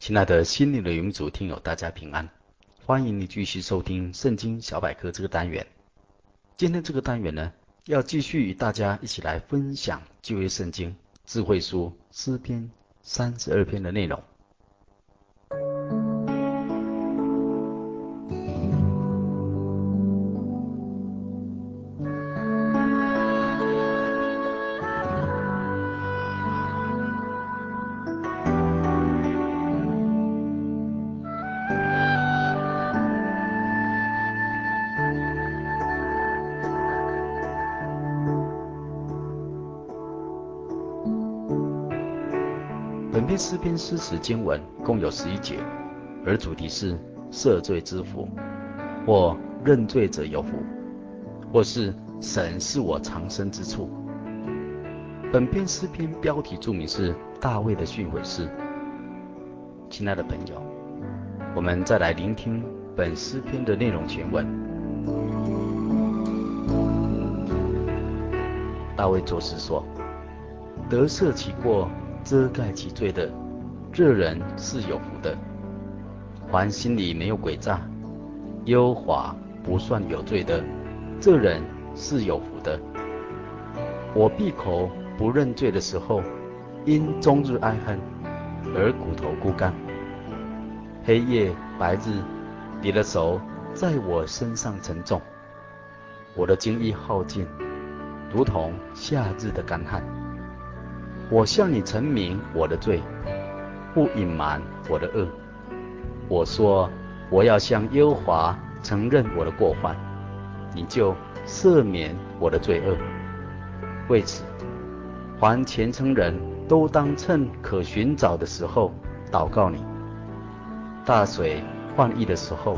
亲爱的心灵的游牧族听友，大家平安，欢迎你继续收听《圣经小百科》这个单元。今天这个单元呢，要继续与大家一起来分享旧约圣经智慧书诗篇三十二篇的内容。篇诗篇诗词经文共有十一节，而主题是赦罪之福，或认罪者有福，或是神是我藏身之处。本篇诗篇标题注明是大卫的训诲诗。亲爱的朋友，我们再来聆听本诗篇的内容全文。大卫作诗说：得赦其过。遮盖其罪的，这人是有福的；凡心里没有诡诈，优华不算有罪的，这人是有福的。我闭口不认罪的时候，因终日哀恨而骨头枯干。黑夜白日，你的手在我身上沉重，我的精力耗尽，如同夏日的干旱。我向你陈明我的罪，不隐瞒我的恶。我说我要向耶和华承认我的过犯，你就赦免我的罪恶。为此，凡虔诚人都当趁可寻找的时候祷告你。大水患溢的时候，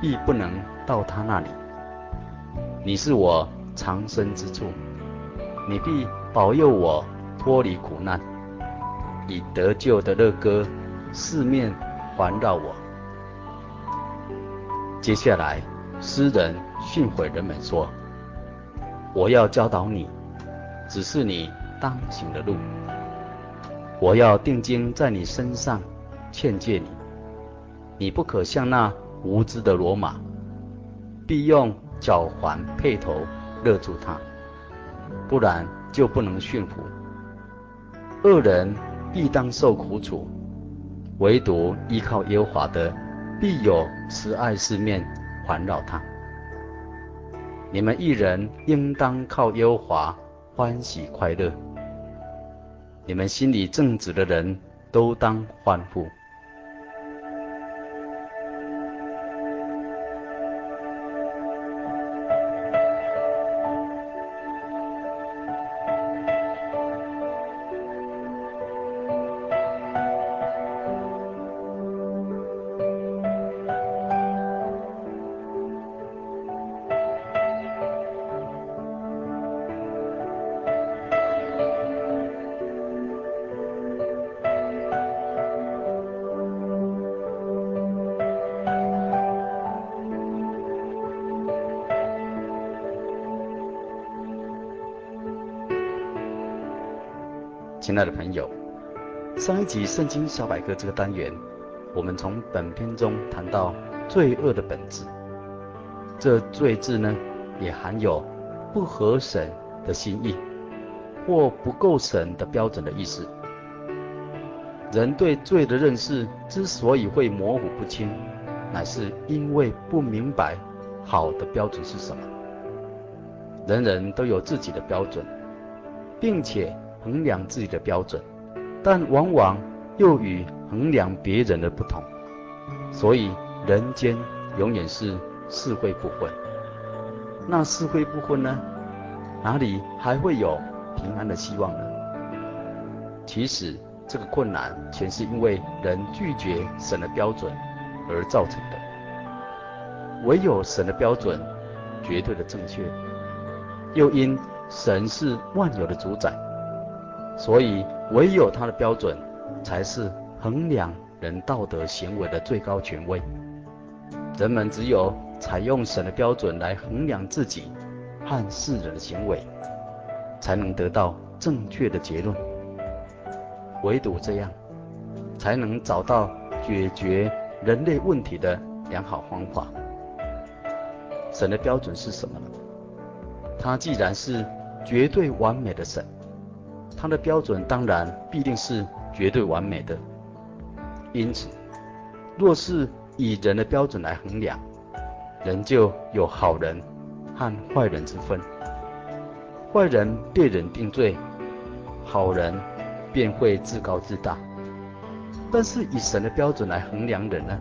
亦不能到他那里。你是我藏身之处，你必保佑我。脱离苦难，以得救的乐歌四面环绕我。接下来，诗人训诲人们说：“我要教导你，指示你当行的路。我要定睛在你身上，劝诫你。你不可像那无知的骡马，必用脚环配头勒住它，不然就不能驯服。”恶人必当受苦楚，唯独依靠耶和华的，必有慈爱四面环绕他。你们一人应当靠耶和华欢喜快乐，你们心里正直的人都当欢呼。亲爱的朋友，上一集《圣经小百科》这个单元，我们从本篇中谈到罪恶的本质。这“罪”字呢，也含有不合神的心意，或不够神的标准的意思。人对罪的认识之所以会模糊不清，乃是因为不明白好的标准是什么。人人都有自己的标准，并且。衡量自己的标准，但往往又与衡量别人的不同，所以人间永远是是非不分。那是非不分呢？哪里还会有平安的希望呢？其实这个困难全是因为人拒绝神的标准而造成的。唯有神的标准绝对的正确，又因神是万有的主宰，所以唯有他的标准才是衡量人道德行为的最高权威。人们只有采用神的标准来衡量自己和世人的行为，才能得到正确的结论。唯独这样，才能找到解决人类问题的良好方法。神的标准是什么呢？他既然是绝对完美的神，他的标准当然必定是绝对完美的。因此，若是以人的标准来衡量，人就有好人和坏人之分。坏人被人定罪，好人便会自高自大。但是以神的标准来衡量人呢，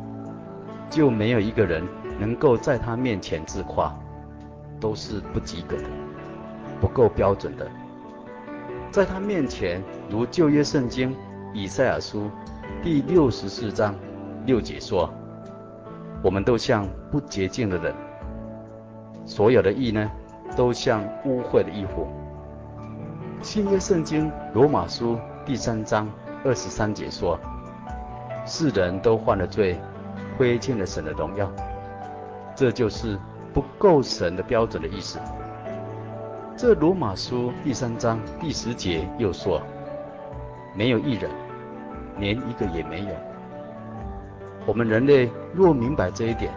就没有一个人能够在他面前自夸，都是不及格的，不够标准的。在他面前，如旧约圣经以赛亚书第六十四章六节说。我们都像不洁净的人，所有的义呢，都像污秽的衣服。新约圣经罗马书第三章二十三节说：世人都犯了罪，亏欠了神的荣耀。这就是不够神的标准的意思。这罗马书第三章第十节又说：没有一人，连一个也没有。我们人类若明白这一点，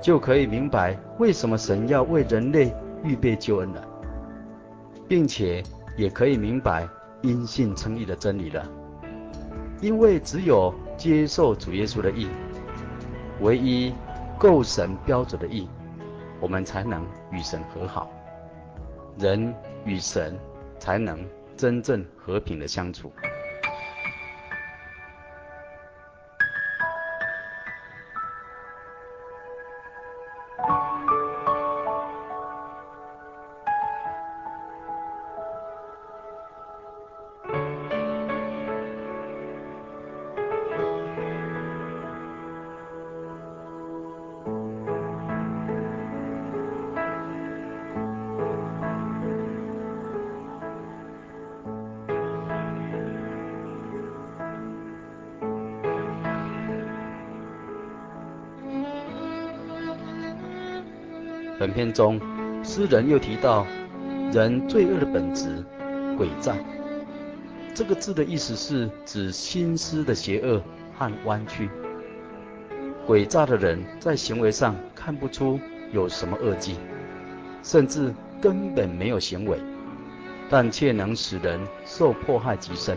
就可以明白为什么神要为人类预备救恩了，并且也可以明白因信称义的真理了。因为只有接受主耶稣的义，唯一够神标准的义，我们才能与神和好，人与神才能真正和平的相处。本篇中，诗人又提到人罪恶的本质——诡诈。这个字的意思是指心思的邪恶和弯曲。诡诈的人在行为上看不出有什么恶迹，甚至根本没有行为，但却能使人受迫害极深。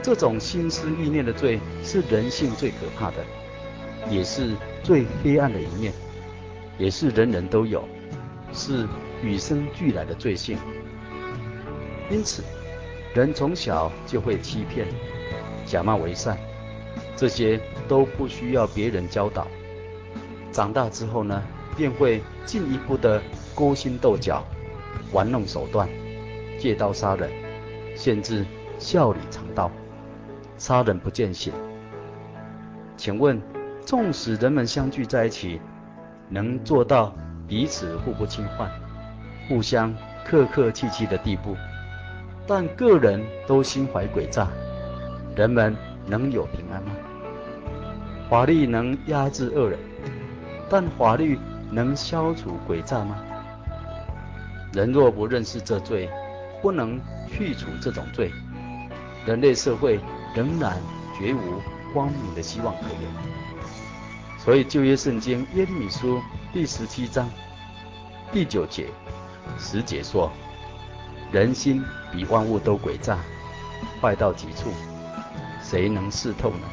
这种心思意念的罪是人性最可怕的，也是最黑暗的一面。也是人人都有，是与生俱来的罪性。因此，人从小就会欺骗、假冒为善，这些都不需要别人教导。长大之后呢，便会进一步的勾心斗角、玩弄手段，借刀杀人，甚至笑里藏刀，杀人不见血。请问，纵使人们相聚在一起，能做到彼此互不侵犯、互相客客气气的地步，但个人都心怀诡诈，人们能有平安吗？法律能压制恶人，但法律能消除诡诈吗？人若不认识这罪，不能去除这种罪，人类社会仍然绝无光明的希望可言。所以旧约圣经耶米书第十七章第九节、十节说：“人心比万物都诡诈，坏到极处，谁能识透呢？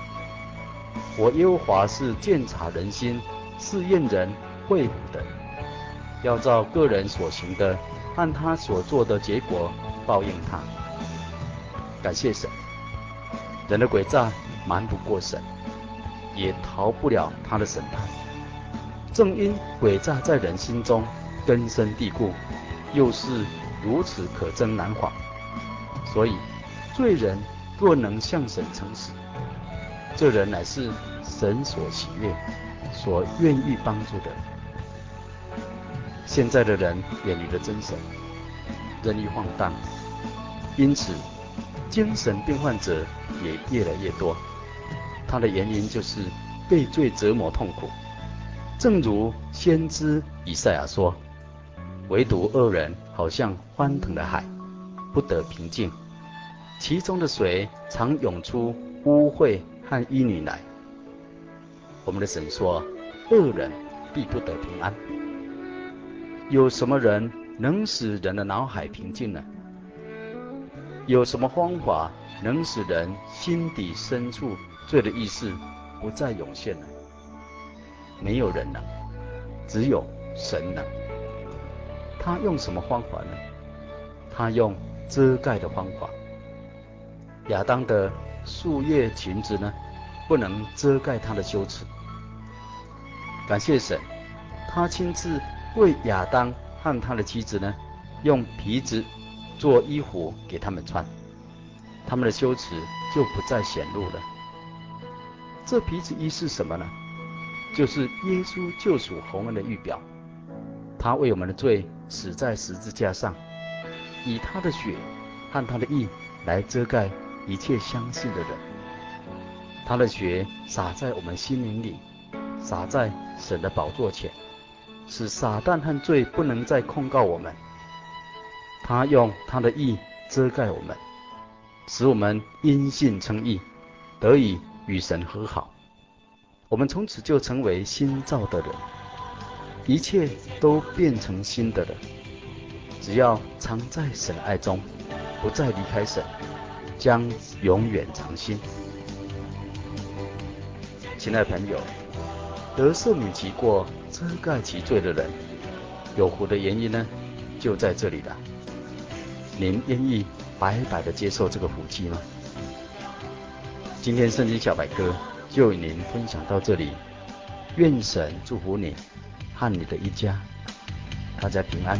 我耶和华是鉴察人心、试验人肺腑的，要照个人所行的，按他所做的结果报应他。”感谢神，人的诡诈瞒不过神。也逃不了他的审判。正因诡诈在人心中根深蒂固，又是如此可憎难防，所以罪人若能向神诚实，这人乃是神所喜悦、所愿意帮助的。现在的人远离了真神，任意放荡，因此精神病患者也越来越多。他的原因就是被罪折磨痛苦。正如先知以赛亚说：“唯独恶人好像翻腾的海，不得平静，其中的水常涌出污秽和淤泥来。”我们的神说：“恶人必不得平安。”有什么人能使人的脑海平静呢？有什么方法能使人心底深处罪的意识不再涌现了？没有人了，只有神了。他用什么方法呢？他用遮盖的方法。亚当的树叶裙子呢，不能遮盖他的羞耻。感谢神，他亲自。为亚当和他的妻子呢，用皮子做衣服给他们穿，他们的羞耻就不再显露了。这皮子衣是什么呢？就是耶稣救赎洪恩的预表。他为我们的罪死在十字架上，以他的血和他的义来遮盖一切相信的人。他的血洒在我们心灵里，洒在神的宝座前。使撒旦和罪不能再控告我们，他用他的意遮盖我们，使我们因信称义，得以与神和好。我们从此就成为新造的人，一切都变成新的了。只要常在神爱中，不再离开神，将永远长新。亲爱朋友，得赦免其过。遮盖其罪的人，有福的原因呢，就在这里了。您愿意白白的接受这个福气吗？今天圣经小百科就与您分享到这里，愿神祝福你和你的一家，大家平安。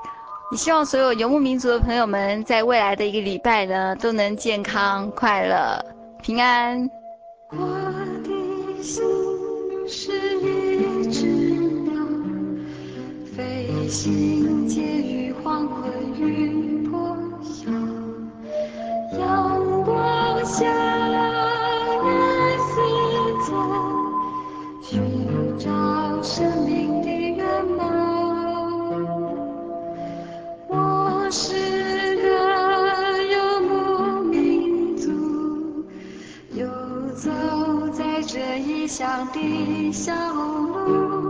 也希望所有游牧民族的朋友们，在未来的一个礼拜呢，都能健康快乐。平安。我的心是一只鸟，飞行介于黄昏与破晓，阳光下，与世间寻找生乡的小路，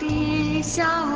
的笑。